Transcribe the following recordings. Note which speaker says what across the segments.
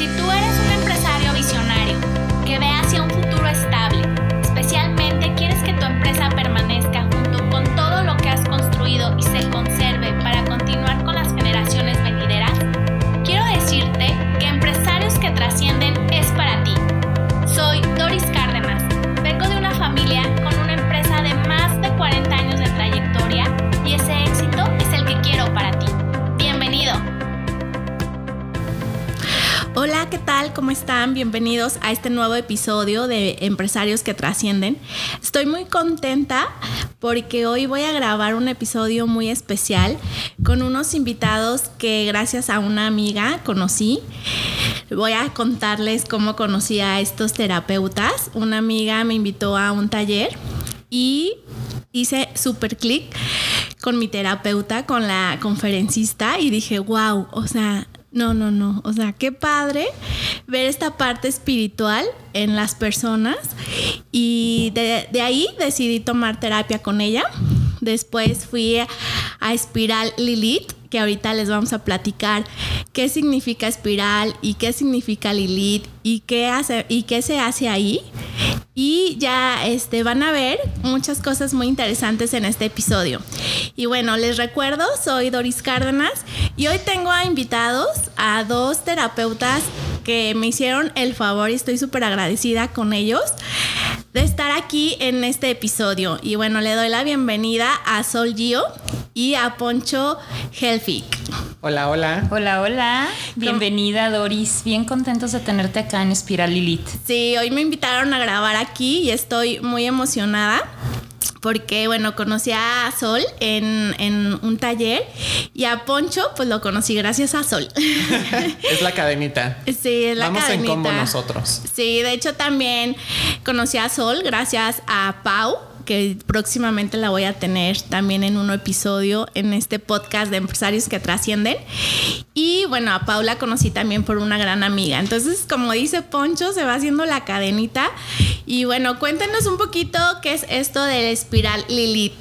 Speaker 1: Si tú eres un empresario visionario que ve hacia un futuro estable, especialmente
Speaker 2: ¿qué tal? ¿Cómo están? Bienvenidos a este nuevo episodio de Empresarios que Trascienden. Estoy muy contenta porque hoy voy a grabar un episodio muy especial con unos invitados que gracias a una amiga conocí. Voy a contarles cómo conocí a estos terapeutas. Una amiga me invitó a un taller y hice super clic con mi terapeuta, con la conferencista y dije, wow, o sea, no, no, no. O sea, qué padre ver esta parte espiritual en las personas. Y de, ahí decidí tomar terapia con ella. Después fui a, a Espiral Lilith, que ahorita les vamos a platicar qué significa espiral y qué significa Lilith y qué hace y qué se hace ahí. Y ya este, van a ver muchas cosas muy interesantes en este episodio. Y bueno, les recuerdo, soy Doris Cárdenas y hoy tengo a invitados a dos terapeutas que me hicieron el favor y estoy súper agradecida con ellos de estar aquí en este episodio. Y bueno, le doy la bienvenida a Sol Gio y a Poncho Helfig.
Speaker 3: Hola, hola.
Speaker 4: Hola, hola. Bienvenida, Doris. Bien contentos de tenerte acá en Espiral Lilith.
Speaker 2: Sí, hoy me invitaron a grabar aquí y estoy muy emocionada porque bueno, conocí a Sol en, en, un taller y a Poncho pues lo conocí gracias a Sol.
Speaker 3: es la cadenita.
Speaker 2: Sí, es la
Speaker 3: Vamos
Speaker 2: cadenita.
Speaker 3: en combo nosotros.
Speaker 2: Sí, de hecho también conocí a Sol gracias a Pau que próximamente la voy a tener también en un episodio en este podcast de empresarios que trascienden. Y bueno, a Paula conocí también por una gran amiga. Entonces, como dice Poncho, se va haciendo la cadenita. Y bueno, cuéntenos un poquito qué es esto del espiral Lilith.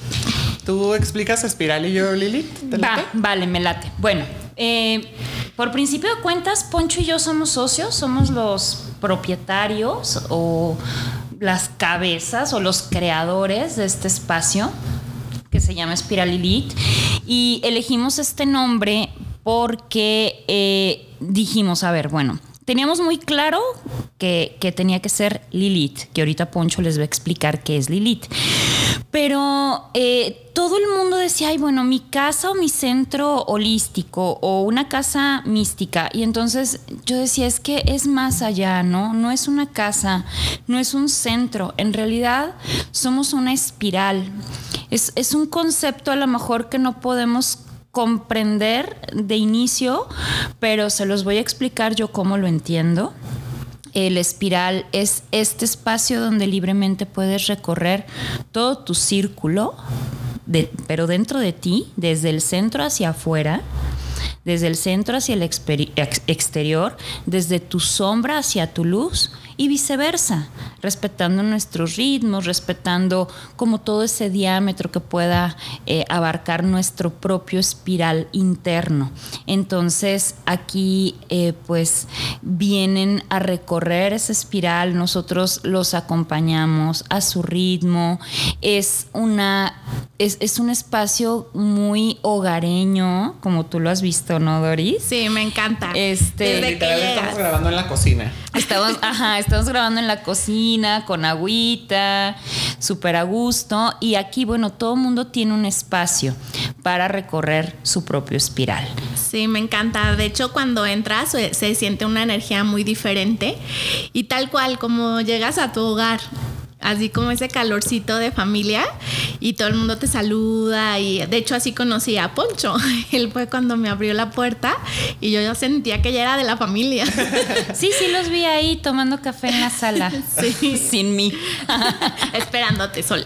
Speaker 3: ¿Tú explicas espiral y yo Lilith?
Speaker 4: Va, vale, me late. Bueno, eh, por principio de cuentas, Poncho y yo somos socios, somos los propietarios o las cabezas o los creadores de este espacio que se llama Espiral Lilith y elegimos este nombre porque eh, dijimos, a ver, bueno, teníamos muy claro que, que, tenía que ser Lilith, que ahorita Poncho les va a explicar qué es Lilith. Pero eh, todo el mundo decía, ay, bueno, mi casa o mi centro holístico o una casa mística. Y entonces yo decía, es que es más allá, ¿no? No es una casa, no es un centro. En realidad somos una espiral. Es, es un concepto a lo mejor que no podemos comprender de inicio, pero se los voy a explicar yo cómo lo entiendo. El espiral es este espacio donde libremente puedes recorrer todo tu círculo, pero dentro de ti, desde el centro hacia afuera, desde el centro hacia el exterior, desde tu sombra hacia tu luz y viceversa, respetando nuestros ritmos, respetando como todo ese diámetro que pueda eh, abarcar nuestro propio espiral interno. Entonces aquí eh, pues vienen a recorrer esa espiral, nosotros los acompañamos a su ritmo, es una es, es un espacio muy hogareño, como tú lo has visto, ¿no, Doris?
Speaker 2: Sí, me encanta.
Speaker 4: Este,
Speaker 2: Desde que
Speaker 3: estamos grabando en la cocina.
Speaker 4: Estamos, ajá, estamos grabando en la cocina, con agüita, súper a gusto. Y aquí, bueno, todo el mundo tiene un espacio para recorrer su propio espiral.
Speaker 2: Sí, me encanta. De hecho, cuando entras se, se siente una energía muy diferente. Y tal cual, como llegas a tu hogar, así como ese calorcito de familia y todo el mundo te saluda y de hecho así conocí a Poncho. Él fue cuando me abrió la puerta y yo ya sentía que ya era de la familia.
Speaker 4: Sí, sí los vi ahí tomando café en la sala.
Speaker 2: Sí.
Speaker 4: Sin mí.
Speaker 2: Esperándote sola.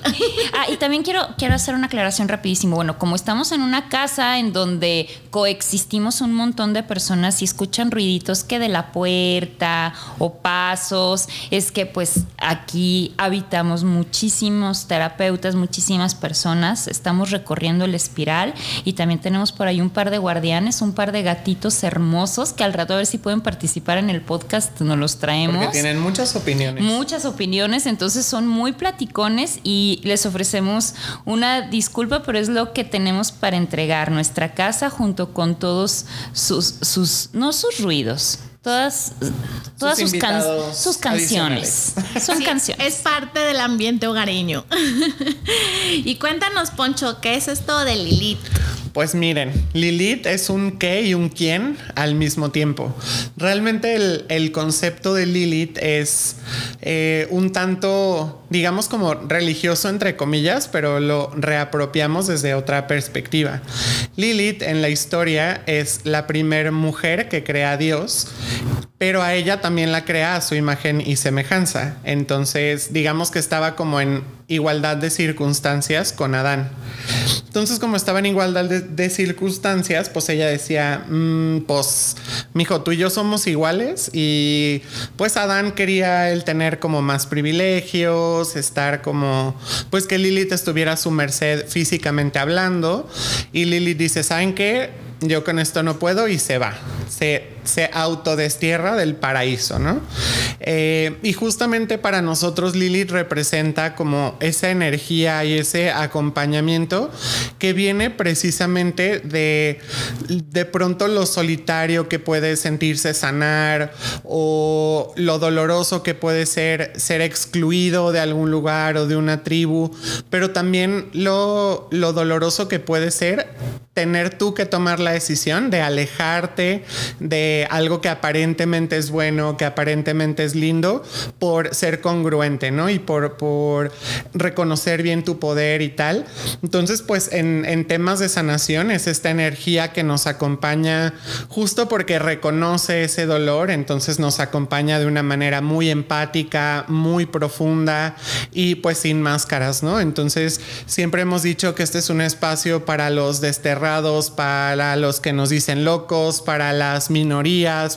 Speaker 4: Ah, y también quiero, quiero hacer una aclaración rapidísimo. Bueno, como estamos en una casa en donde coexistimos un montón de personas y escuchan ruiditos que de la puerta o pasos, es que pues aquí habitualmente habitamos muchísimos terapeutas, muchísimas personas, estamos recorriendo el espiral y también tenemos por ahí un par de guardianes, un par de gatitos hermosos que al rato a ver si pueden participar en el podcast, nos los traemos.
Speaker 3: Porque tienen muchas opiniones.
Speaker 4: Muchas opiniones, entonces son muy platicones y les ofrecemos una disculpa, pero es lo que tenemos para entregar nuestra casa junto con todos sus, sus no sus ruidos, todas, todas sus, can- sus canciones. Son
Speaker 2: Sí,
Speaker 4: canciones.
Speaker 2: Es parte del ambiente hogareño. y cuéntanos, Poncho, ¿qué es esto de Lilith?
Speaker 3: Pues miren, Lilith es un qué y un quién al mismo tiempo. Realmente el, el concepto de Lilith es eh, un tanto, digamos como religioso entre comillas, pero lo reapropiamos desde otra perspectiva. Lilith en la historia es la primer mujer que crea a Dios, pero a ella también la crea a su imagen y semejanza. Entonces, digamos que estaba como en igualdad de circunstancias con Adán. Entonces, como estaba en igualdad de, circunstancias, pues ella decía, "Mm, pues, mijo, tú y yo somos iguales. Y pues Adán quería él tener como más privilegios, estar como, pues que Lilith estuviera a su merced físicamente hablando. Y Lilith dice, ¿saben qué? Yo con esto no puedo y se va. Se, se autodestierra del paraíso, ¿no? Eh, y justamente para nosotros Lilith representa como esa energía y ese acompañamiento que viene precisamente de de pronto lo solitario que puede sentirse sanar o lo doloroso que puede ser ser excluido de algún lugar o de una tribu, pero también lo, lo doloroso que puede ser tener tú que tomar la decisión de alejarte de algo que aparentemente es bueno, que aparentemente es lindo, por ser congruente, ¿no? Y por, por reconocer bien tu poder y tal. Entonces, pues en, en temas de sanación es esta energía que nos acompaña justo porque reconoce ese dolor, entonces nos acompaña de una manera muy empática, muy profunda y pues sin máscaras, ¿no? Entonces, siempre hemos dicho que este es un espacio para los desterrados, para los que nos dicen locos, para las minorías,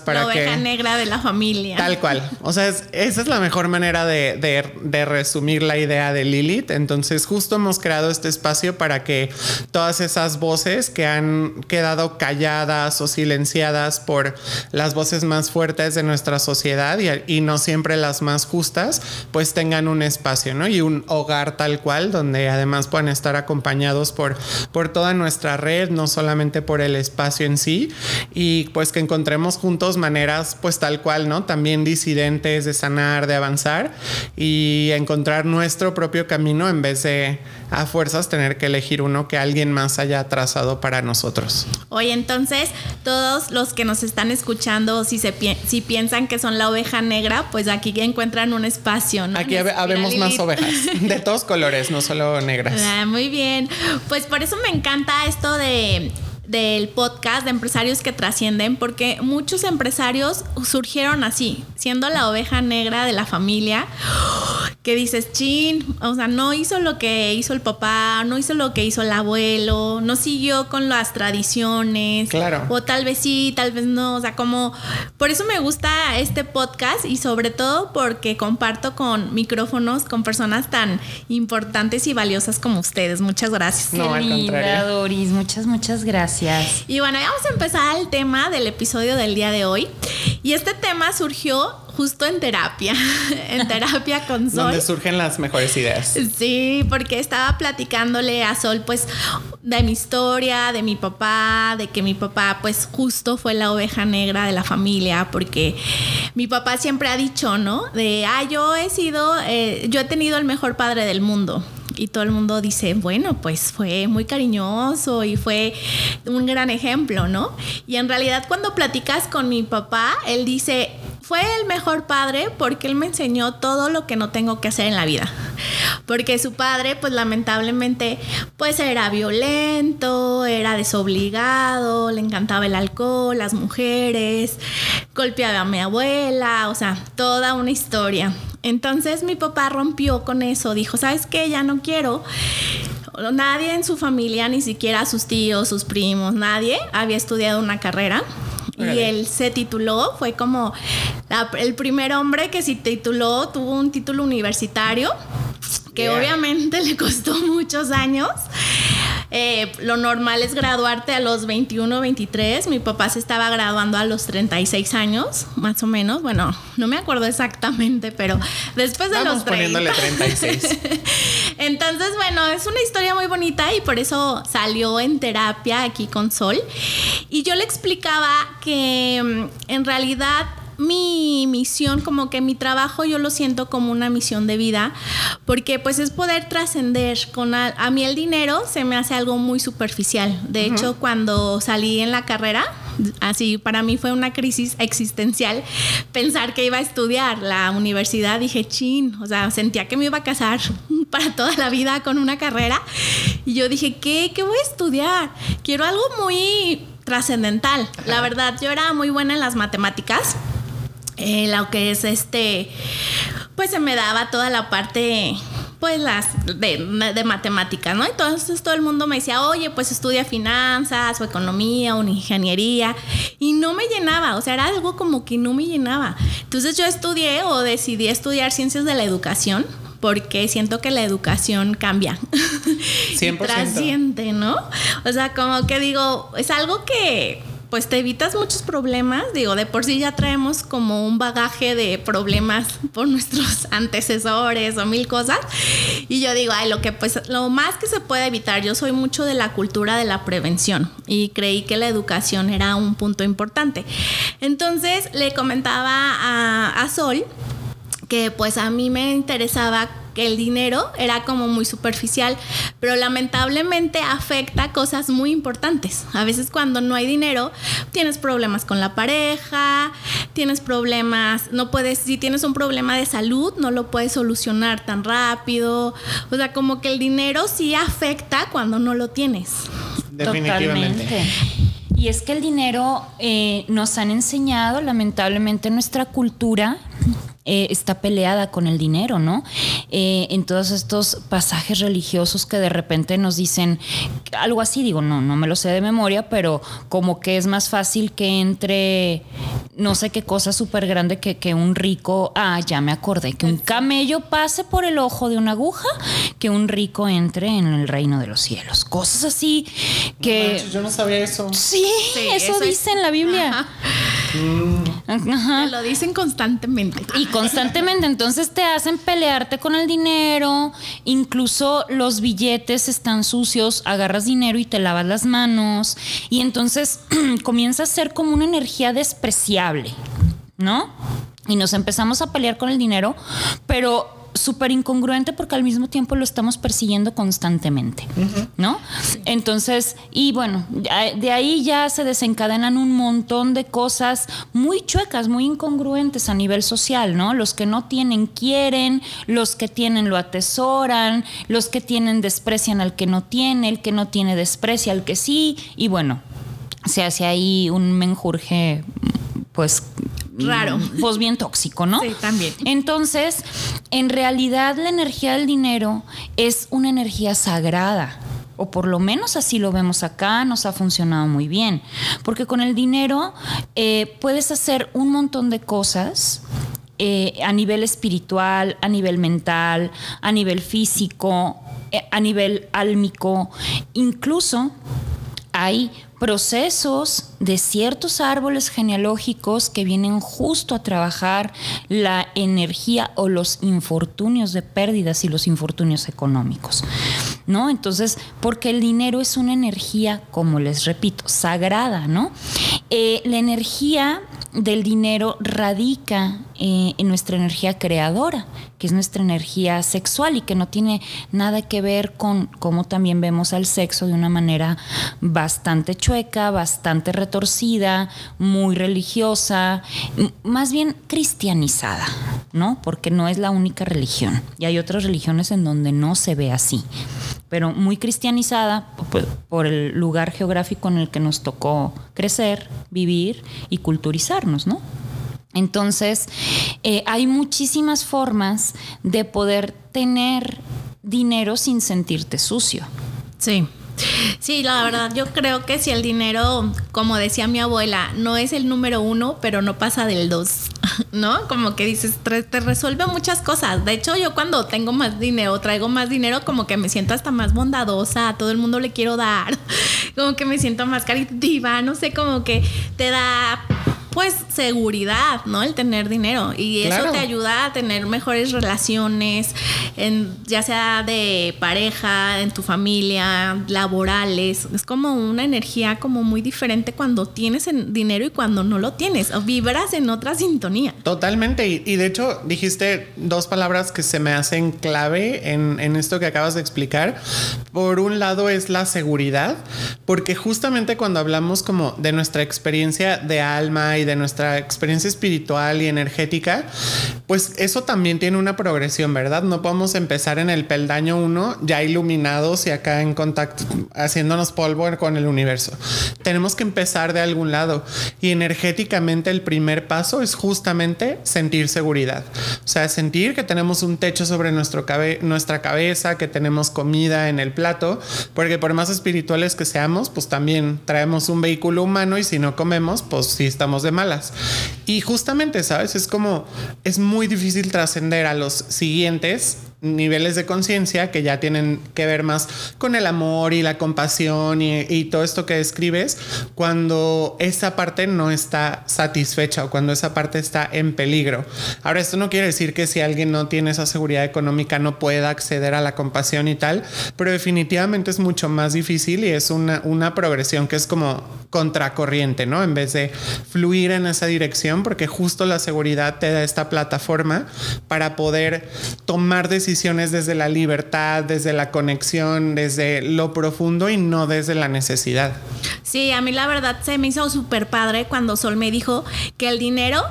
Speaker 3: para
Speaker 2: la
Speaker 3: que...
Speaker 2: oveja negra de la familia.
Speaker 3: Tal cual. O sea, es- esa es la mejor manera de, de- de resumir la idea de Lilith. Entonces, justo hemos creado este espacio para que todas esas voces que han quedado calladas o silenciadas por las voces más fuertes de nuestra sociedad y, y no siempre las más justas, pues tengan un espacio, ¿no? Y un hogar tal cual, donde además puedan estar acompañados por, por toda nuestra red, no solamente por el espacio en sí, y pues que encontremos juntos maneras, pues tal cual, ¿no? También disidentes de sanar, de avanzar y encontrar nuestro propio camino en vez de a fuerzas tener que elegir uno que alguien más haya trazado para nosotros.
Speaker 2: Oye, entonces, todos los que nos están escuchando, si, se pi- si piensan que son la oveja negra, pues aquí encuentran un espacio, ¿no?
Speaker 3: Aquí
Speaker 2: En
Speaker 3: habe- habemos más ovejas, de todos colores, no solo negras.
Speaker 2: Ah, muy bien. Pues por eso me encanta esto de del podcast de empresarios que trascienden porque muchos empresarios surgieron así, siendo la oveja negra de la familia, que dices, chin, o sea, no hizo lo que hizo el papá, no hizo lo que hizo el abuelo, no siguió con las tradiciones,
Speaker 3: Claro.
Speaker 2: o tal vez sí, tal vez no, o sea, como, por eso me gusta este podcast y sobre todo porque comparto con micrófonos con personas tan importantes y valiosas como ustedes. Muchas gracias.
Speaker 3: No,
Speaker 4: Qué
Speaker 3: al
Speaker 4: linda,
Speaker 3: contrario.
Speaker 4: Doris. Muchas, muchas gracias.
Speaker 2: Y bueno, vamos a empezar el tema del episodio del día de hoy. Y este tema surgió justo en terapia, en terapia con Sol.
Speaker 3: Donde surgen las mejores ideas.
Speaker 2: Sí, porque estaba platicándole a Sol, pues, de mi historia, de mi papá, de que mi papá, pues, justo fue la oveja negra de la familia, porque mi papá siempre ha dicho, ¿no? De, ah, yo he sido, eh, yo he tenido el mejor padre del mundo. Y todo el mundo dice, bueno, pues fue muy cariñoso y fue un gran ejemplo, ¿no? Y en realidad cuando platicas con mi papá, él dice, fue el mejor padre porque él me enseñó todo lo que no tengo que hacer en la vida. Porque su padre, pues lamentablemente, pues era violento, era desobligado, le encantaba el alcohol, las mujeres, golpeaba a mi abuela, o sea, toda una historia. Entonces mi papá rompió con eso, dijo, ¿sabes qué? Ya no quiero. Nadie en su familia, ni siquiera sus tíos, sus primos, nadie había estudiado una carrera. Y él se tituló, fue como la- el primer hombre que se tituló, tuvo un título universitario que
Speaker 3: Yeah.
Speaker 2: obviamente le costó muchos años. Eh, lo normal es graduarte a los 21, 23. Mi papá se estaba graduando a los 36 años, más o menos. Bueno, no me acuerdo exactamente, pero después de
Speaker 3: Vamos
Speaker 2: los 30.
Speaker 3: poniéndole 36.
Speaker 2: Entonces, bueno, es una historia muy bonita y por eso salió en terapia aquí con Sol. Y yo le explicaba que mm, en realidad mi misión, como que mi trabajo yo lo siento como una misión de vida, porque pues es poder trascender con a, a mí el dinero se me hace algo muy superficial. De hecho, cuando salí en la carrera, así para mí fue una crisis existencial pensar que iba a estudiar la universidad, dije, chin, o sea, sentía que me iba a casar para toda la vida con una carrera y yo dije, ¿qué? ¿Qué voy a estudiar? Quiero algo muy trascendental. La verdad, yo era muy buena en las matemáticas. Eh, lo que es este, pues se me daba toda la parte, pues las de, de matemáticas, ¿no? Entonces todo el mundo me decía, oye, pues estudia finanzas o economía o ingeniería y no me llenaba, o sea, era algo como que no me llenaba. Entonces yo estudié o decidí estudiar ciencias de la educación porque siento que la educación cambia.
Speaker 3: 100%.
Speaker 2: Trasciende, ¿no? O sea, como que digo, es algo que pues te evitas muchos problemas. Digo, de por sí ya traemos como un bagaje de problemas por nuestros antecesores o mil cosas. Y yo digo, ay, lo que pues lo más que se puede evitar, yo soy mucho de la cultura de la prevención y creí que la educación era un punto importante. Entonces le comentaba a, a Sol que pues a mí me interesaba que el dinero era como muy superficial, pero lamentablemente afecta cosas muy importantes. A veces cuando no hay dinero, tienes problemas con la pareja, tienes problemas, no puedes, si tienes un problema de salud, no lo puedes solucionar tan rápido. O sea, como que el dinero sí afecta cuando no lo tienes.
Speaker 3: Definitivamente.
Speaker 4: Totalmente. Y es que el dinero eh, nos han enseñado, lamentablemente, nuestra cultura eh, está peleada con el dinero, ¿no? Eh, en todos estos pasajes religiosos que de repente nos dicen algo así, digo, no, no me lo sé de memoria, pero como que es más fácil que entre no sé qué cosa súper grande que, que un rico, ah, ya me acordé, que un camello pase por el ojo de una aguja, que un rico entre en el reino de los cielos. Cosas así que...
Speaker 3: Manches, yo no sabía eso.
Speaker 4: Sí,
Speaker 2: Sí,
Speaker 4: eso,
Speaker 2: eso es-
Speaker 4: dice en la Biblia.
Speaker 2: Ajá.
Speaker 4: Ajá.
Speaker 2: Me lo dicen constantemente.
Speaker 4: Y constantemente, entonces te hacen pelearte con el dinero, incluso los billetes están sucios, agarras dinero y te lavas las manos, y entonces comienza a ser como una energía despreciable, ¿no? Y nos empezamos a pelear con el dinero, pero súper incongruente porque al mismo tiempo lo estamos persiguiendo constantemente, ¿no? Entonces, y bueno, de ahí ya se desencadenan un montón de cosas muy chuecas, muy incongruentes a nivel social, ¿no? Los que no tienen quieren, los que tienen lo atesoran, los que tienen desprecian al que no tiene, el que no tiene desprecia al que sí, y bueno, se hace ahí un menjurje, pues
Speaker 2: Raro.
Speaker 4: pues bien tóxico, ¿no?
Speaker 2: Sí, también.
Speaker 4: Entonces, en realidad la energía del dinero es una energía sagrada. O por lo menos así lo vemos acá, nos ha funcionado muy bien. Porque con el dinero eh, puedes hacer un montón de cosas eh, a nivel espiritual, a nivel mental, a nivel físico, eh, a nivel álmico. Incluso hay procesos de ciertos árboles genealógicos que vienen justo a trabajar la energía o los infortunios de pérdidas y los infortunios económicos. ¿No? Entonces, porque el dinero es una energía, como les repito, sagrada, ¿no? Eh, la energía del dinero radica eh, en nuestra energía creadora, que es nuestra energía sexual y que no tiene nada que ver con cómo también vemos al sexo de una manera bastante chueca, bastante retorcida, muy religiosa, más bien cristianizada, ¿no? Porque no es la única religión. Y hay otras religiones en donde no se ve así, pero muy cristianizada por, el lugar geográfico en el que nos tocó crecer, vivir y culturizarnos, ¿no? Entonces, eh, hay muchísimas formas de poder tener dinero sin sentirte sucio.
Speaker 2: Sí. Sí, la verdad, yo creo que si el dinero, como decía mi abuela, no es el número uno, pero no pasa del dos. ¿no? Como que dices, te, resuelve muchas cosas. De hecho, yo cuando tengo más dinero, traigo más dinero, como que me siento hasta más bondadosa, a todo el mundo le quiero dar, como que me siento más caritativa, no sé, como que te da pues seguridad, ¿no? El tener dinero. Y eso te ayuda a tener mejores relaciones, en, ya sea de pareja, en tu familia, laborales. Es como una energía como muy diferente cuando tienes dinero y cuando no lo tienes. O vibras en otra sintonía.
Speaker 3: Totalmente. Y, de hecho dijiste dos palabras que se me hacen clave en, en esto que acabas de explicar. Por un lado es la seguridad, porque justamente cuando hablamos como de nuestra experiencia de alma y de nuestra experiencia espiritual y energética, pues eso también tiene una progresión, ¿verdad? No podemos empezar en el peldaño 1 ya iluminados y acá en contacto, haciéndonos polvo con el universo. Tenemos que empezar de algún lado y energéticamente el primer paso es justamente sentir seguridad. O sea, sentir que tenemos un techo sobre nuestro nuestra cabeza, que tenemos comida en el plato, porque por más espirituales que seamos, pues también traemos un vehículo humano y si no comemos, pues sí estamos de malas. Y justamente, ¿sabes? Es como, es muy difícil trascender a los siguientes niveles de conciencia que ya tienen que ver más con el amor y la compasión y, todo esto que describes cuando esa parte no está satisfecha o cuando esa parte está en peligro. Ahora, esto no quiere decir que si alguien no tiene esa seguridad económica no pueda acceder a la compasión y tal, pero definitivamente es mucho más difícil y es una, una progresión que es como contracorriente, ¿no? En vez de fluir en esa dirección, porque justo la seguridad te da esta plataforma para poder tomar decisiones desde la libertad, desde la conexión, desde lo profundo y no desde la necesidad.
Speaker 2: Sí, a mí la verdad se me hizo súper padre cuando Sol me dijo que el dinero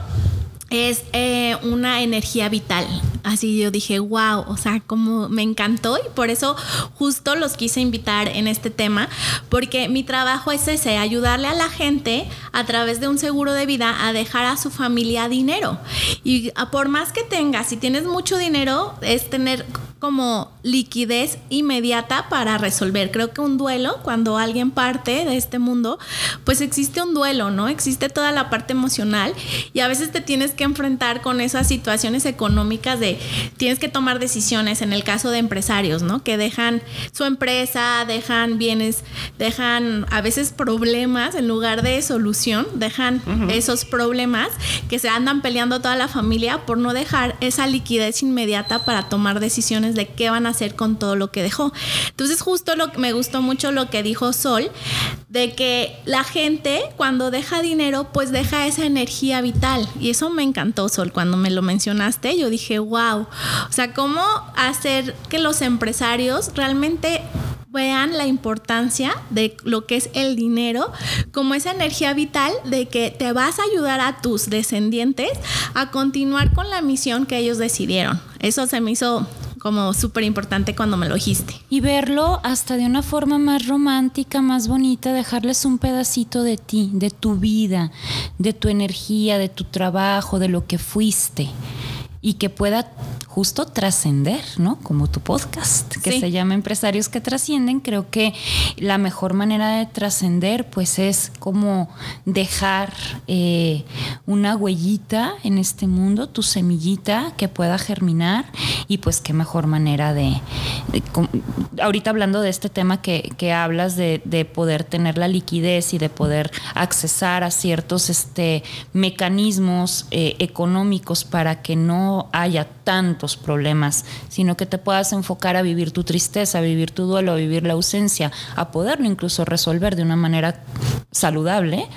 Speaker 2: es eh, una energía vital. Así yo dije, wow, o sea, como me encantó y por eso justo los quise invitar en este tema, porque mi trabajo es ese, ayudarle a la gente a través de un seguro de vida a dejar a su familia dinero. Y por más que tengas, si tienes mucho dinero, es tener como liquidez inmediata para resolver. Creo que un duelo, cuando alguien parte de este mundo, pues existe un duelo, ¿no? Existe toda la parte emocional y a veces te tienes que enfrentar con esas situaciones económicas de tienes que tomar decisiones en el caso de empresarios, ¿no? Que dejan su empresa, dejan bienes, dejan a veces problemas en lugar de solución, dejan esos problemas que se andan peleando toda la familia por no dejar esa liquidez inmediata para tomar decisiones de qué van a hacer con todo lo que dejó. Entonces justo lo me gustó mucho lo que dijo Sol, de que la gente cuando deja dinero, pues deja esa energía vital. Y eso me encantó, Sol, cuando me lo mencionaste, yo dije, wow, o sea, ¿cómo hacer que los empresarios realmente vean la importancia de lo que es el dinero como esa energía vital de que te vas a ayudar a tus descendientes a continuar con la misión que ellos decidieron. Eso se me hizo como súper importante cuando me lo dijiste.
Speaker 4: Y verlo hasta de una forma más romántica, más bonita, dejarles un pedacito de ti, de tu vida, de tu energía, de tu trabajo, de lo que fuiste y que pueda justo trascender, ¿no? Como tu podcast, que se llama Empresarios que trascienden. Creo que la mejor manera de trascender, pues, es como dejar eh, una huellita en este mundo, tu semillita que pueda germinar y pues qué mejor manera de, ahorita hablando de este tema que, que hablas de, de, poder tener la liquidez y de poder accesar a ciertos este, mecanismos eh, económicos para que no haya tanto problemas, sino que te puedas enfocar a vivir tu tristeza, a vivir tu duelo, a vivir la ausencia, a poderlo incluso resolver de una manera saludable,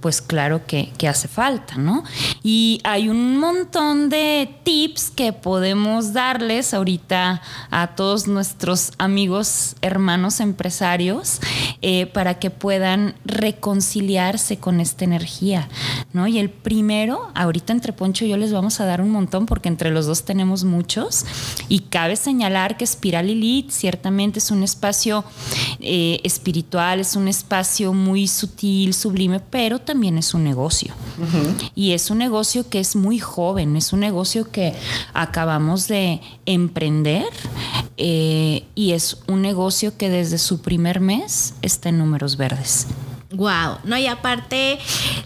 Speaker 4: pues claro que, que hace falta, ¿no? Y hay un montón de tips que podemos darles ahorita a todos nuestros amigos, hermanos empresarios, eh, para que puedan reconciliarse con esta energía, ¿no? Y el primero, ahorita entre Poncho y yo les vamos a dar un montón porque entre los dos tenemos muchos y cabe señalar que Espiral Elite ciertamente es un espacio eh, espiritual, es un espacio muy sutil, sublime, pero también es un negocio. Y es un negocio que es muy joven, es un negocio que acabamos de emprender eh, y es un negocio que desde su primer mes está en números verdes.
Speaker 2: Wow, no, y aparte,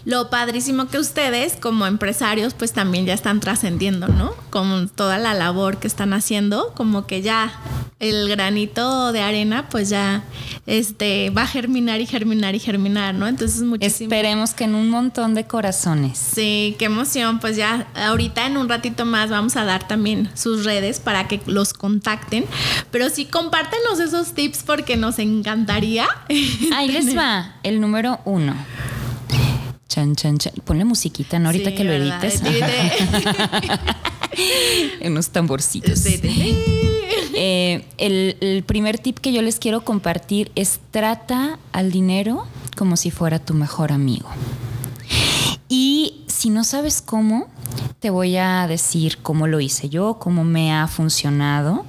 Speaker 2: lo padrísimo que ustedes como empresarios, pues también ya están trascendiendo, ¿no? Con toda la labor que están haciendo, como que ya el granito de arena, pues ya este va a germinar y germinar y germinar, ¿no? Entonces muchísimo.
Speaker 4: Esperemos que en un montón de corazones.
Speaker 2: Sí, qué emoción. Pues ya ahorita en un ratito más vamos a dar también sus redes para que los contacten. Pero sí compártenos esos tips porque nos encantaría.
Speaker 4: Ahí les va el número uno. Chan, chan, chan. Ponle musiquita, ¿no? Ahorita que lo edites. en unos tamborcitos. Eh, el, el primer tip que yo les quiero compartir es trata al dinero como si fuera tu mejor amigo. Y si no sabes cómo, te voy a decir cómo lo hice yo, cómo me ha funcionado.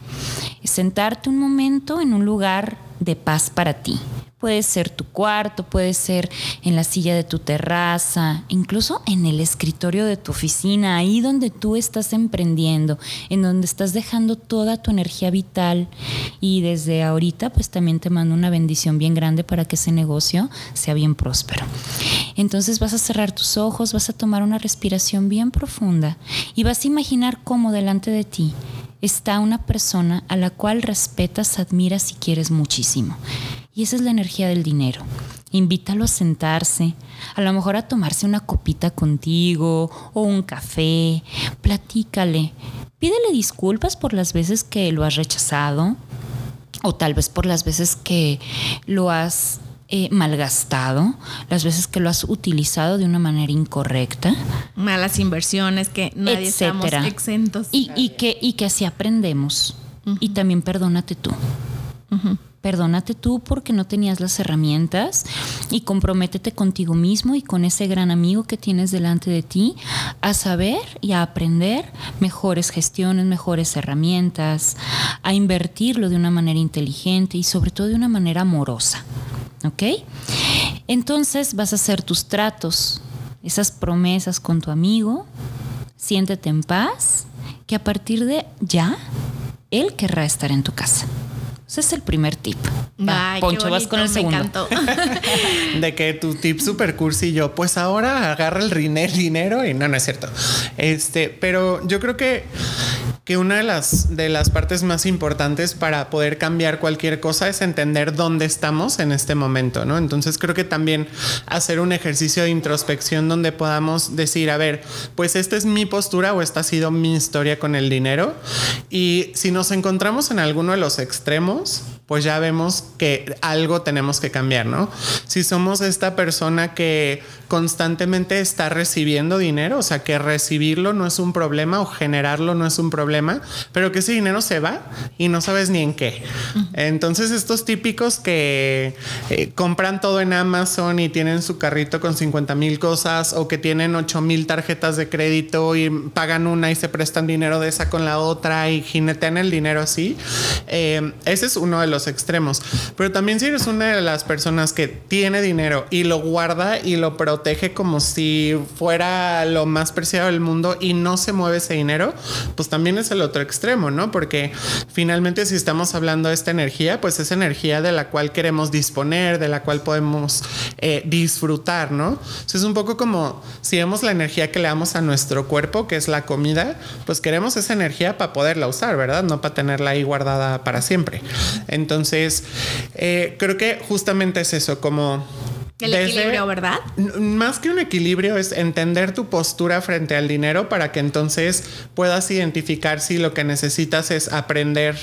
Speaker 4: Sentarte un momento en un lugar de paz para ti. Puede ser tu cuarto, puede ser en la silla de tu terraza, incluso en el escritorio de tu oficina, ahí donde tú estás emprendiendo, en donde estás dejando toda tu energía vital. Y desde ahorita, pues también te mando una bendición bien grande para que ese negocio sea bien próspero. Entonces vas a cerrar tus ojos, vas a tomar una respiración bien profunda y vas a imaginar cómo delante de ti está una persona a la cual respetas, admiras y quieres muchísimo. Y esa es la energía del dinero. Invítalo a sentarse, a lo mejor a tomarse una copita contigo o un café, platícale, pídele disculpas por las veces que lo has rechazado o tal vez por las veces que lo has eh, malgastado, las veces que lo has utilizado de una manera incorrecta.
Speaker 2: Malas inversiones que nadie estamos exentos.
Speaker 4: Y, que, y que así aprendemos. Y también perdónate tú. Perdónate tú porque no tenías las herramientas y comprométete contigo mismo y con ese gran amigo que tienes delante de ti a saber y a aprender mejores gestiones, mejores herramientas, a invertirlo de una manera inteligente y sobre todo de una manera amorosa. ¿Ok? Entonces vas a hacer tus tratos, esas promesas con tu amigo, siéntete en paz, que a partir de ya, él querrá estar en tu casa. Ese es el primer tip.
Speaker 2: Poncho, vas con el segundo.
Speaker 3: de que tu tip super cursi yo, pues ahora agarra el dinero y no, no es cierto. Este, pero yo creo que que una de las, de las partes más importantes para poder cambiar cualquier cosa es entender dónde estamos en este momento, ¿no? Entonces creo que también hacer un ejercicio de introspección donde podamos decir, a ver, pues esta es mi postura o esta ha sido mi historia con el dinero. Y si nos encontramos en alguno de los extremos, pues ya vemos que algo tenemos que cambiar, ¿no? Si somos esta persona que constantemente está recibiendo dinero, o sea, que recibirlo no es un problema o generarlo no es un problema, pero que ese dinero se va y no sabes ni en qué. Entonces, estos típicos que eh, compran todo en Amazon y tienen su carrito con 50 mil cosas o que tienen 8 mil tarjetas de crédito y pagan una y se prestan dinero de esa con la otra y jinetean el dinero así, eh, ese es uno de los extremos. Pero también si eres una de las personas que tiene dinero y lo guarda y lo protege como si fuera lo más preciado del mundo y no se mueve ese dinero, pues también es el otro extremo, ¿no? Porque finalmente si estamos hablando de esta energía, pues es energía de la cual queremos disponer, de la cual podemos eh, disfrutar, ¿no? es un poco como si vemos la energía que le damos a nuestro cuerpo, que es la comida, pues queremos esa energía para poderla usar, ¿verdad? No para tenerla ahí guardada para siempre. Entonces, entonces, eh, creo que justamente es eso, como
Speaker 2: el equilibrio, ¿verdad?
Speaker 3: Más que un equilibrio es entender tu postura frente al dinero para que entonces puedas identificar si lo que necesitas es aprender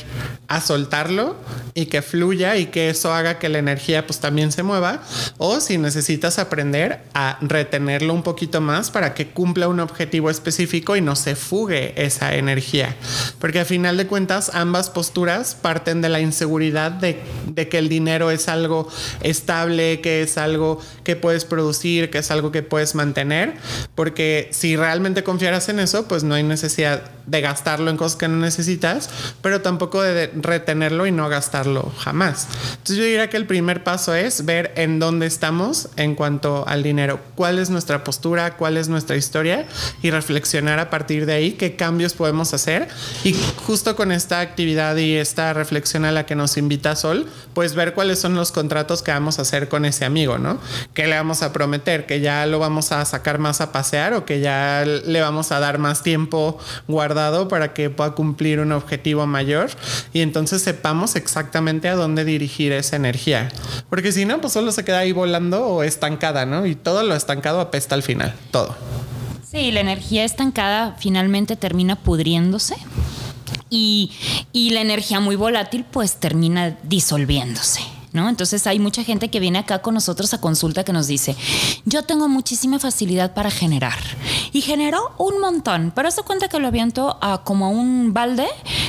Speaker 3: a soltarlo y que fluya y que eso haga que la energía pues también se mueva o si necesitas aprender a retenerlo un poquito más para que cumpla un objetivo específico y no se fugue esa energía. Porque al final de cuentas ambas posturas parten de la inseguridad de, de que el dinero es algo estable, que es algo que puedes producir, que es algo que puedes mantener, porque si realmente confiaras en eso, pues no hay necesidad de gastarlo en cosas que no necesitas, pero tampoco de retenerlo y no gastarlo jamás. Entonces yo diría que el primer paso es ver en dónde estamos en cuanto al dinero, cuál es nuestra postura, cuál es nuestra historia y reflexionar a partir de ahí qué cambios podemos hacer y justo con esta actividad y esta reflexión a la que nos invita Sol, pues ver cuáles son los contratos que vamos a hacer con ese amigo, ¿no? ¿No? ¿Qué le vamos a prometer? ¿Que ya lo vamos a sacar más a pasear o que ya le vamos a dar más tiempo guardado para que pueda cumplir un objetivo mayor? Y entonces sepamos exactamente a dónde dirigir esa energía. Porque si no, pues solo se queda ahí volando o estancada, ¿no? Y todo lo estancado apesta al final, todo.
Speaker 4: Sí, la energía estancada finalmente termina pudriéndose y, y la energía muy volátil pues termina disolviéndose. ¿No? Entonces hay mucha gente que viene acá con nosotros a consulta que nos dice, yo tengo muchísima facilidad para generar. Y generó un montón, pero se cuenta que lo aviento a como un balde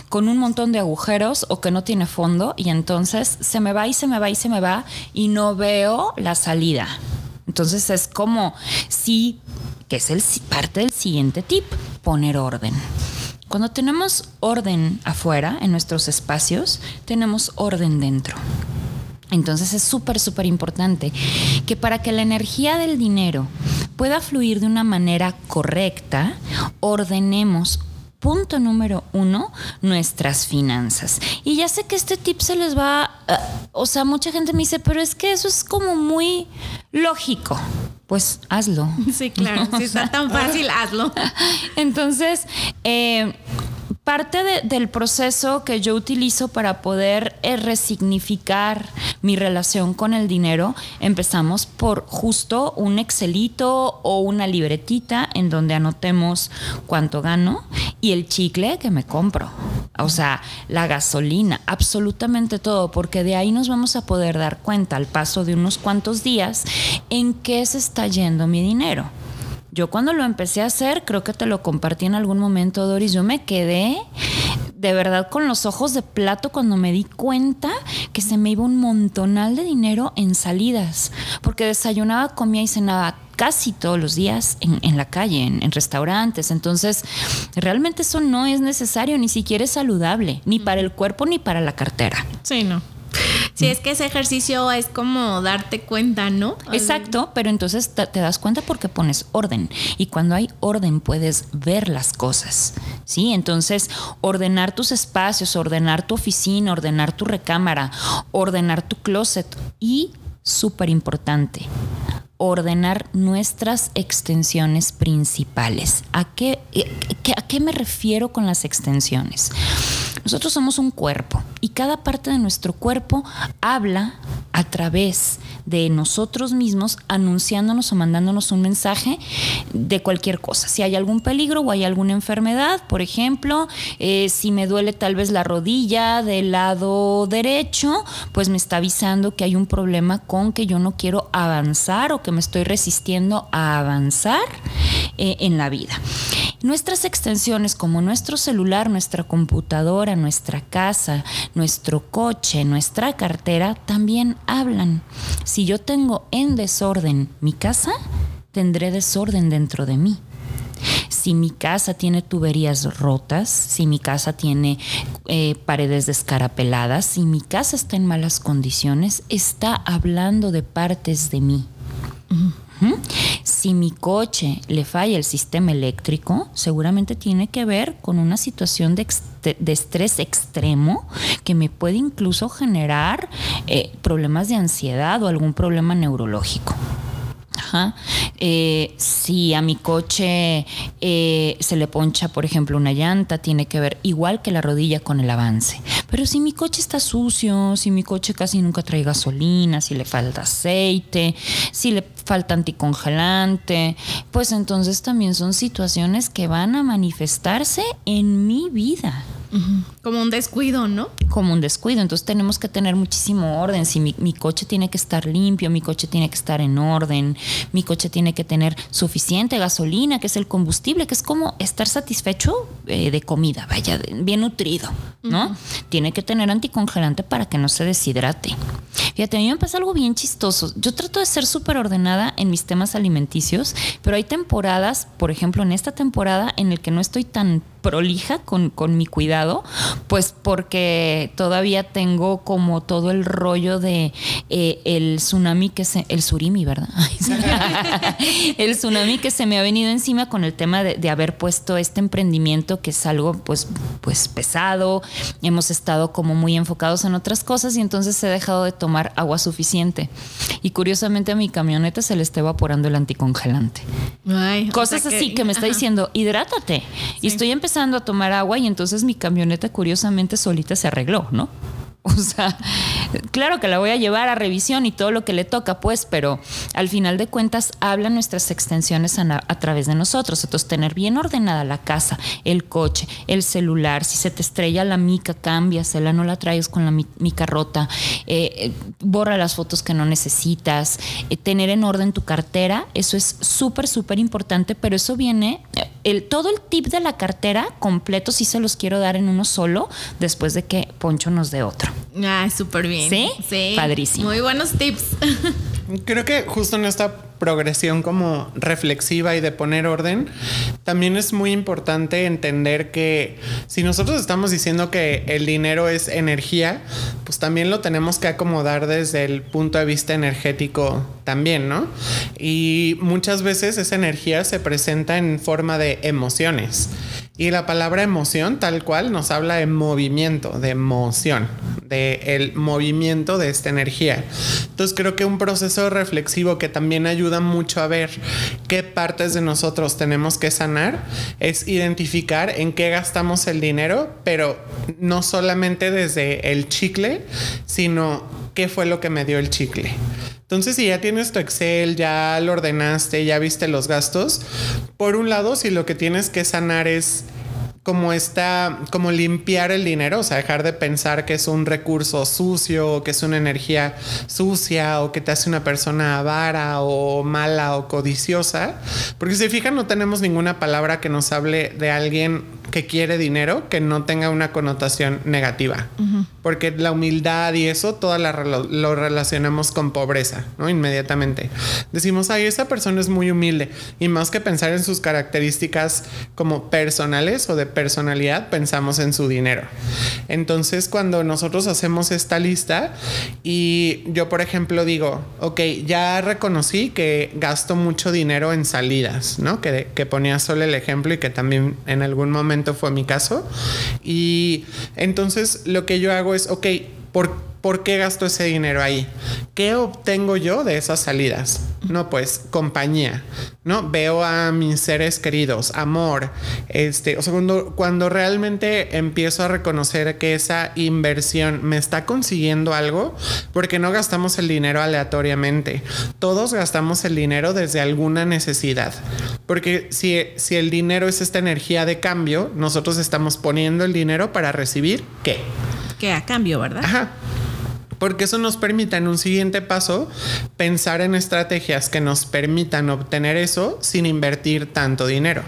Speaker 4: con un montón de agujeros o que no tiene fondo y entonces se me va y se me va y se me va y no veo la salida. Entonces es como si, que es el, parte del siguiente tip, poner orden. Cuando tenemos orden afuera, en nuestros espacios, tenemos orden dentro. Entonces es súper, súper importante que para que la energía del dinero pueda fluir de una manera correcta, ordenemos punto número uno, nuestras finanzas. Y ya sé que este tip se les va, uh, o sea, mucha gente me dice, pero es que eso es como muy lógico. Pues hazlo.
Speaker 2: Sí, claro, si está tan fácil, hazlo.
Speaker 4: Entonces, eh, parte del proceso que yo utilizo para poder eh, resignificar mi relación con el dinero, empezamos por justo un Excelito o una libretita en donde anotemos cuánto gano y el chicle que me compro. O sea, la gasolina, absolutamente todo, porque de ahí nos vamos a poder dar cuenta al paso de unos cuantos días en qué se está yendo mi dinero. Yo cuando lo empecé a hacer, creo que te lo compartí en algún momento, Doris, yo me quedé de verdad con los ojos de plato cuando me di cuenta que se me iba un montonal de dinero en salidas, porque desayunaba, comía y cenaba casi todos los días en, la calle, en, en, restaurantes. Entonces, realmente eso no es necesario, ni siquiera es saludable, ni para el cuerpo ni para la cartera.
Speaker 2: Sí, no. Sí, es que ese ejercicio es como darte cuenta, ¿no?
Speaker 4: Exacto, pero entonces te, das cuenta porque pones orden. Y cuando hay orden puedes ver las cosas. ¿Sí? Entonces, ordenar tus espacios, ordenar tu oficina, ordenar tu recámara, ordenar tu closet y, súper importante, ordenar nuestras extensiones principales. ¿A qué, eh, ¿A qué me refiero con las extensiones? Nosotros somos un cuerpo y cada parte de nuestro cuerpo habla a través de nosotros mismos anunciándonos o mandándonos un mensaje de cualquier cosa. Si hay algún peligro o hay alguna enfermedad, por ejemplo, eh, si me duele tal vez la rodilla del lado derecho, pues me está avisando que hay un problema con que yo no quiero avanzar o que me estoy resistiendo a avanzar eh, en la vida. Nuestras extensiones como nuestro celular, nuestra computadora, nuestra casa, nuestro coche, nuestra cartera, también hablan. Si yo tengo en desorden mi casa, tendré desorden dentro de mí. Si mi casa tiene tuberías rotas, si mi casa tiene eh, paredes descarapeladas, si mi casa está en malas condiciones, está hablando de partes de mí. Si mi coche le falla el sistema eléctrico, seguramente tiene que ver con una situación de, estrés extremo que me puede incluso generar eh, problemas de ansiedad o algún problema neurológico. Eh, si a mi coche eh, se le poncha, por ejemplo, una llanta, tiene que ver igual que la rodilla con el avance. Pero si mi coche está sucio, si mi coche casi nunca trae gasolina, si le falta aceite, si le falta anticongelante, pues entonces también son situaciones que van a manifestarse en mi vida.
Speaker 2: Como un descuido, ¿no?
Speaker 4: Como un descuido. Entonces tenemos que tener muchísimo orden. Si mi, coche tiene que estar limpio, mi coche tiene que estar en orden, mi coche tiene que tener suficiente gasolina, que es el combustible, que es como estar satisfecho eh, de comida, vaya, bien nutrido, ¿no? Tiene que tener anticongelante para que no se deshidrate. Fíjate, a mí me pasa algo bien chistoso. Yo trato de ser súper ordenada en mis temas alimenticios, pero hay temporadas, por ejemplo, en esta temporada en el que no estoy tan prolija con, con mi cuidado, pues porque todavía tengo como todo el rollo de eh, el tsunami que se, el surimi, ¿verdad? el tsunami que se me ha venido encima con el tema de, de, haber puesto este emprendimiento que es algo pues, pues pesado, hemos estado como muy enfocados en otras cosas y entonces he dejado de tomar agua suficiente. Y curiosamente a mi camioneta se le está evaporando el anticongelante. Cosas así que, me está diciendo, hidrátate. Y estoy empezando a tomar agua y entonces mi camioneta curiosamente solita se arregló, ¿no? O sea, claro que la voy a llevar a revisión y todo lo que le toca, pues, pero al final de cuentas hablan nuestras extensiones a, través de nosotros. Entonces, tener bien ordenada la casa, el coche, el celular, si se te estrella la mica, cámbiasela, no la traigas con la mica rota, eh, eh, borra las fotos que no necesitas, eh, tener en orden tu cartera, eso es súper, súper importante, pero eso viene, el, todo el tip de la cartera completo sí se los quiero dar en uno solo, después de que Poncho nos dé otro.
Speaker 2: Ah, súper bien.
Speaker 4: ¿Sí? Sí. Padrísimo.
Speaker 2: Muy buenos tips.
Speaker 3: Creo que justo en esta progresión como reflexiva y de poner orden, también es muy importante entender que si nosotros estamos diciendo que el dinero es energía, pues también lo tenemos que acomodar desde el punto de vista energético también, ¿no? Y muchas veces esa energía se presenta en forma de emociones. Y la palabra emoción tal cual nos habla de movimiento, de emoción, de el movimiento de esta energía. Entonces creo que un proceso reflexivo que también ayuda mucho a ver qué partes de nosotros tenemos que sanar es identificar en qué gastamos el dinero, pero no solamente desde el chicle, sino qué fue lo que me dio el chicle. Entonces, si ya tienes tu Excel, ya lo ordenaste, ya viste los gastos, por un lado, si lo que tienes que sanar es como está, como limpiar el dinero, o sea, dejar de pensar que es un recurso sucio, o que es una energía sucia, o que te hace una persona avara, o mala, o codiciosa. Porque si fijan, no tenemos ninguna palabra que nos hable de alguien que quiere dinero que no tenga una connotación negativa. Porque la humildad y eso, toda la, lo relacionamos con pobreza, ¿no? Inmediatamente. Decimos, ay, esa persona es muy humilde. Y más que pensar en sus características como personales o de personalidad, pensamos en su dinero. Entonces, cuando nosotros hacemos esta lista y yo, por ejemplo, digo, ok, ya reconocí que gasto mucho dinero en salidas, ¿no? Que, que ponía solo el ejemplo y que también en algún momento fue mi caso. Y entonces lo que yo hago es, ok, ¿por ¿Por qué gasto ese dinero ahí? ¿Qué obtengo yo de esas salidas? No, pues compañía, ¿no? Veo a mis seres queridos, amor, este, o sea, cuando, cuando realmente empiezo a reconocer que esa inversión me está consiguiendo algo, porque no gastamos el dinero aleatoriamente, todos gastamos el dinero desde alguna necesidad, porque si, si el dinero es esta energía de cambio, nosotros estamos poniendo el dinero para recibir qué?
Speaker 2: Que a cambio, ¿verdad?
Speaker 3: Ajá porque eso nos permite en un siguiente paso pensar en estrategias que nos permitan obtener eso sin invertir tanto dinero.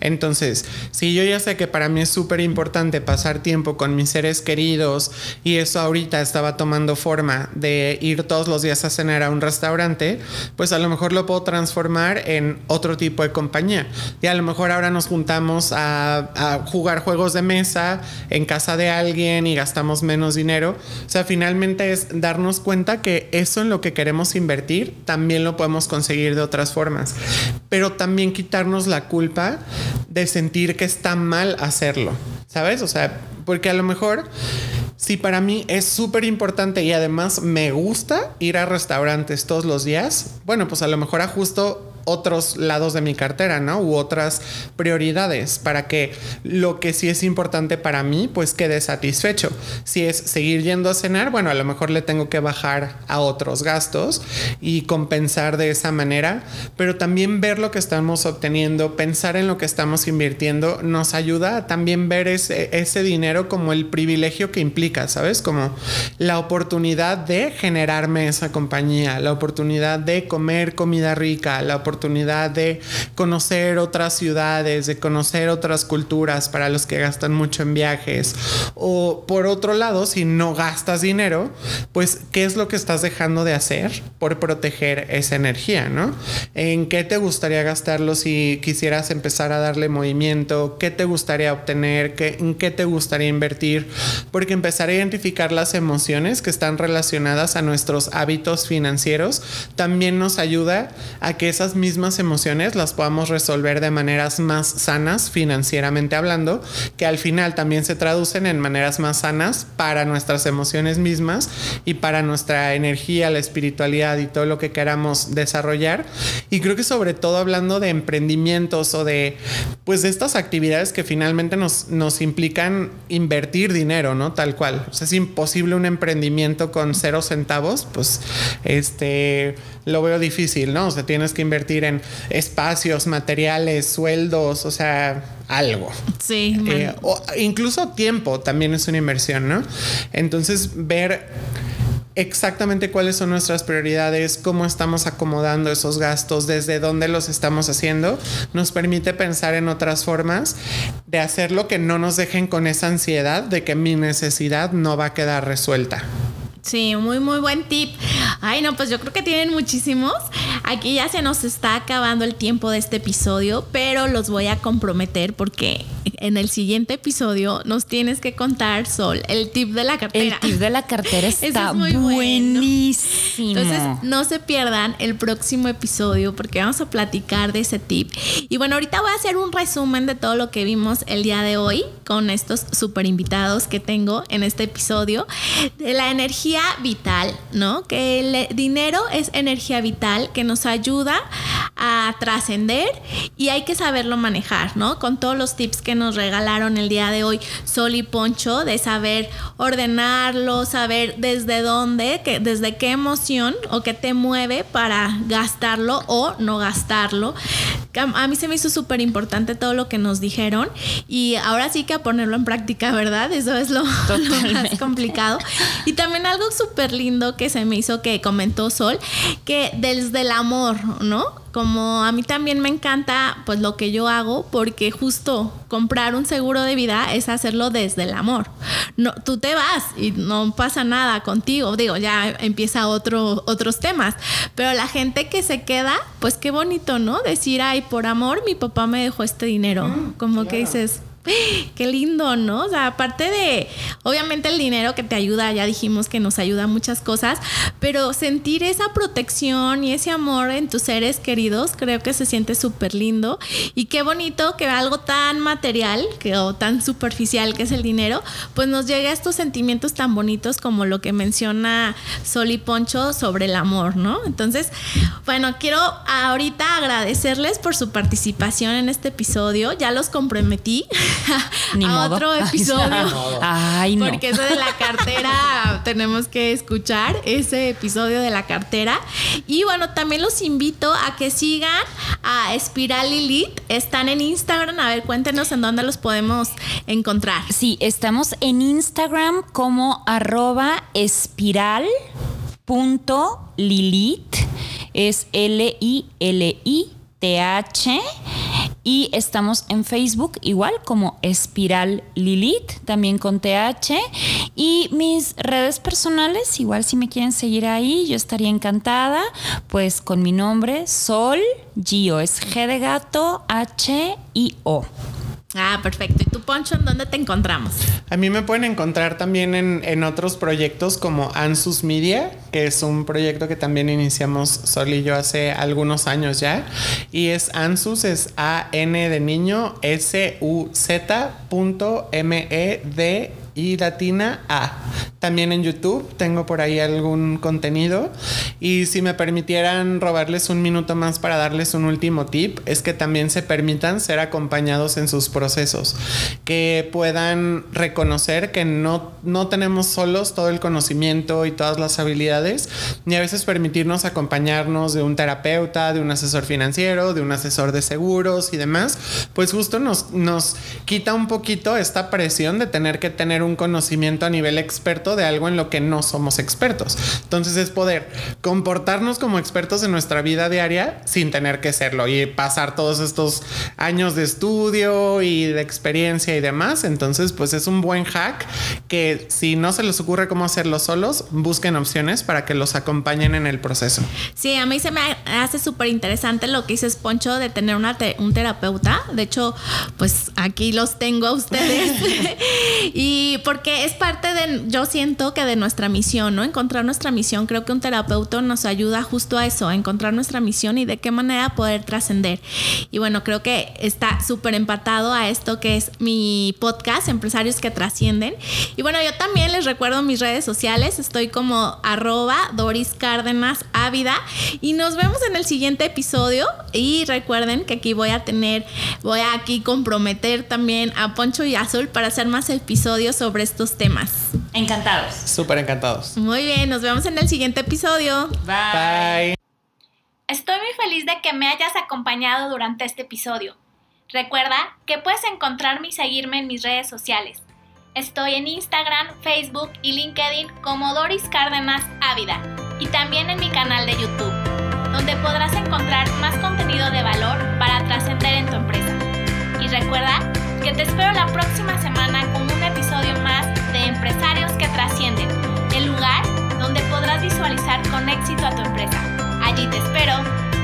Speaker 3: Entonces, si yo ya sé que para mí es súper importante pasar tiempo con mis seres queridos y eso ahorita estaba tomando forma de ir todos los días a cenar a un restaurante, pues a lo mejor lo puedo transformar en otro tipo de compañía. Y a lo mejor ahora nos juntamos a, a jugar juegos de mesa en casa de alguien y gastamos menos dinero. O sea, finalmente es darnos cuenta que eso en lo que queremos invertir también lo podemos conseguir de otras formas, pero también quitarnos la culpa de sentir que está mal hacerlo, ¿sabes? O sea, porque a lo mejor si para mí es súper importante y además me gusta ir a restaurantes todos los días, bueno, pues a lo mejor ajusto otros lados de mi cartera, ¿no? U otras prioridades para que lo que sí es importante para mí, pues quede satisfecho. Si es seguir yendo a cenar, bueno, a lo mejor le tengo que bajar a otros gastos y compensar de esa manera, pero también ver lo que estamos obteniendo, pensar en lo que estamos invirtiendo, nos ayuda a también ver ese, ese dinero como el privilegio que implica, ¿sabes? Como la oportunidad de generarme esa compañía, la oportunidad de comer comida rica, la oportunidad oportunidad de conocer otras ciudades, de conocer otras culturas para los que gastan mucho en viajes. O por otro lado, si no gastas dinero, pues ¿qué es lo que estás dejando de hacer por proteger esa energía, ¿no? ¿En qué te gustaría gastarlo si quisieras empezar a darle movimiento? ¿Qué te gustaría obtener? ¿Qué, ¿En qué te gustaría invertir? Porque empezar a identificar las emociones que están relacionadas a nuestros hábitos financieros también nos ayuda a que esas mismas emociones las podamos resolver de maneras más sanas financieramente hablando, que al final también se traducen en maneras más sanas para nuestras emociones mismas y para nuestra energía, la espiritualidad y todo lo que queramos desarrollar. Y creo que sobre todo hablando de emprendimientos o de pues de estas actividades que finalmente nos, nos implican invertir dinero, ¿no? Tal cual. O sea, es imposible un emprendimiento con cero centavos, pues este lo veo difícil, ¿no? O sea, tienes que invertir en espacios, materiales, sueldos, o sea, algo.
Speaker 2: Sí.
Speaker 3: Eh, o incluso tiempo también es una inversión, ¿no? Entonces, ver exactamente cuáles son nuestras prioridades, cómo estamos acomodando esos gastos, desde dónde los estamos haciendo, nos permite pensar en otras formas de hacerlo que no nos dejen con esa ansiedad de que mi necesidad no va a quedar resuelta.
Speaker 2: Sí, muy, muy buen tip. Ay, no, pues yo creo que tienen muchísimos. Aquí ya se nos está acabando el tiempo de este episodio, pero los voy a comprometer porque en el siguiente episodio nos tienes que contar, Sol, el tip de la cartera.
Speaker 4: El tip de la cartera está buenísimo.
Speaker 2: Entonces, no se pierdan el próximo episodio porque vamos a platicar de ese tip. Y bueno, ahorita voy a hacer un resumen de todo lo que vimos el día de hoy con estos super invitados que tengo en este episodio de la energía vital, ¿no? Que el dinero es energía vital que nos ayuda a trascender y hay que saberlo manejar, ¿no? Con todos los tips que nos regalaron el día de hoy Sol y Poncho, de saber ordenarlo, saber desde dónde, que, desde qué emoción o qué te mueve para gastarlo o no gastarlo. A mí se me hizo súper importante todo lo que nos dijeron y ahora sí que a ponerlo en práctica, ¿verdad? Eso es lo, lo más complicado. Y también algo súper lindo que se me hizo que comentó Sol, que desde el amor, ¿no? Como a mí también me encanta pues lo que yo hago porque justo comprar un seguro de vida es hacerlo desde el amor. No, tú te vas y no pasa nada contigo, digo, ya empieza otro, otros temas, pero la gente que se queda, pues qué bonito, ¿no? Decir, ay, por amor mi papá me dejó este dinero, mm, como que dices, Qué lindo, ¿no? O sea, aparte de, obviamente el dinero que te ayuda, ya dijimos que nos ayuda a muchas cosas, pero sentir esa protección y ese amor en tus seres queridos, creo que se siente súper lindo. Y qué bonito que algo tan material que, o tan superficial que es el dinero, pues nos llegue a estos sentimientos tan bonitos como lo que menciona Sol y Poncho sobre el amor, ¿no? Entonces, bueno, quiero ahorita agradecerles por su participación en este episodio. Ya los comprometí a otro episodio.
Speaker 4: Ay, no.
Speaker 2: Porque eso de la cartera tenemos que escuchar ese episodio de la cartera. Y bueno, también los invito a que sigan a Espiral Lilith. Están en Instagram. A ver, cuéntenos en dónde los podemos encontrar.
Speaker 4: Sí, estamos en Instagram como arroba espiral punto Lilith. Es L-I-L-I-T-H. Y estamos en Facebook igual como Espiral Lilith, también con TH. Y mis redes personales, igual si me quieren seguir ahí, yo estaría encantada. Pues con mi nombre, Sol Gio, es G de gato, H I O.
Speaker 2: Ah, perfecto. ¿Y tú, Poncho, en dónde te encontramos?
Speaker 3: A mí me pueden encontrar también en, otros proyectos como Ansus Media, que es un proyecto que también iniciamos Sol y yo hace algunos años ya. Y es Ansus, es A-N de niño, S-U-Z M-E-D y latina A. También en YouTube tengo por ahí algún contenido. Y si me permitieran robarles un minuto más para darles un último tip, es que también se permitan ser acompañados en sus procesos. Que puedan reconocer que no, no tenemos solos todo el conocimiento y todas las habilidades. Y a veces permitirnos acompañarnos de un terapeuta, de un asesor financiero, de un asesor de seguros y demás. Pues justo nos, nos quita un poquito esta presión de tener que tener un conocimiento a nivel experto de algo en lo que no somos expertos. Entonces es poder comportarnos como expertos en nuestra vida diaria sin tener que serlo y pasar todos estos años de estudio y de experiencia y demás. Entonces, pues es un buen hack que si no se les ocurre cómo hacerlo solos, busquen opciones para que los acompañen en el proceso.
Speaker 2: Sí, a mí se me hace súper interesante lo que dices, Poncho, de tener una un terapeuta. De hecho, pues aquí los tengo a ustedes. y porque es parte de, yo siento que de nuestra misión, ¿no? Encontrar nuestra misión. Creo que un terapeuta nos ayuda justo a eso, a encontrar nuestra misión y de qué manera poder trascender. Y bueno, creo que está súper empatado a esto que es mi podcast, Empresarios que Trascienden. Y bueno, yo también les recuerdo mis redes sociales. Estoy como arroba Doris Cárdenas Ávida. Y nos vemos en el siguiente episodio. Y recuerden que aquí voy a tener, voy a aquí comprometer también a Poncho y Azul para hacer más episodios sobre estos temas.
Speaker 4: Encantados.
Speaker 3: Súper encantados.
Speaker 2: Muy bien, nos vemos en el siguiente episodio.
Speaker 3: Bye.
Speaker 1: Estoy muy feliz de que me hayas acompañado durante este episodio. Recuerda que puedes encontrarme y seguirme en mis redes sociales. Estoy en Instagram, Facebook y LinkedIn como Doris Cárdenas Ávida y también en mi canal de YouTube, donde podrás encontrar más contenido de valor para trascender en tu empresa. Y recuerda que te espero la próxima semana con un episodio más de Empresarios que Trascienden, el lugar donde podrás visualizar con éxito a tu empresa. Allí te espero.